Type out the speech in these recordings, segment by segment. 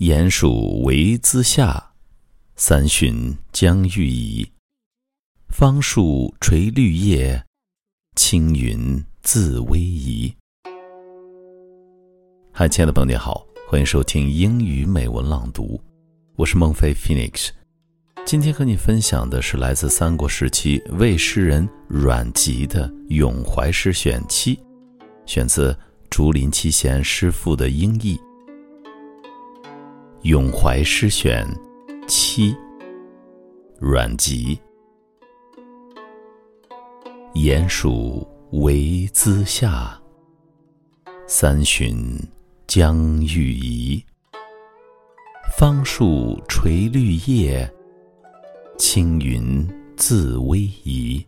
鼹鼠为姿下，三旬将欲移。芳树垂绿叶，青云自逶移。嗨，亲爱的朋友，你好，欢迎收听英语美文朗读，我是孟非 Phoenix。今天和你分享的是来自三国时期魏诗人阮籍的《咏怀诗选七》，选自竹林七贤诗赋的英译。《咏怀诗选七》，阮籍。鼹鼠为兹下，三旬将欲移。芳树垂绿叶。青云自逶移，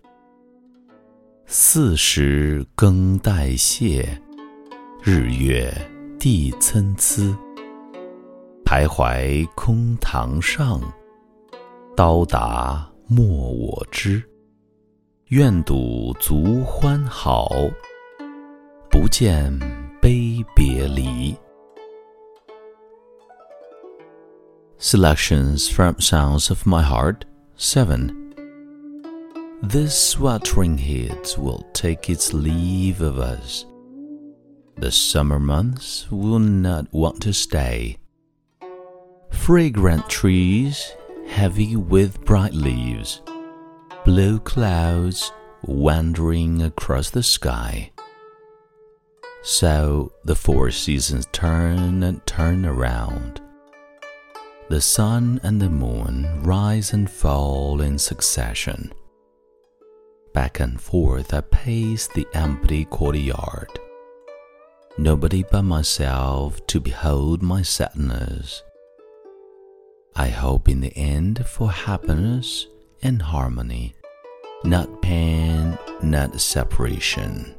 四时更代谢，日月地参差。Selections from Songs of My Heart 7 This sweltering heat will take its leave of us. The summer months will not want to stay. Fragrant trees, heavy with bright leaves, blue clouds wandering across the sky. So the four seasons turn and turn around the sun and the moon rise and fall in succession. Back and forth I pace the empty courtyard. Nobody but myself to behold my sadness. I hope in the end for happiness and harmony, not pain, not separation.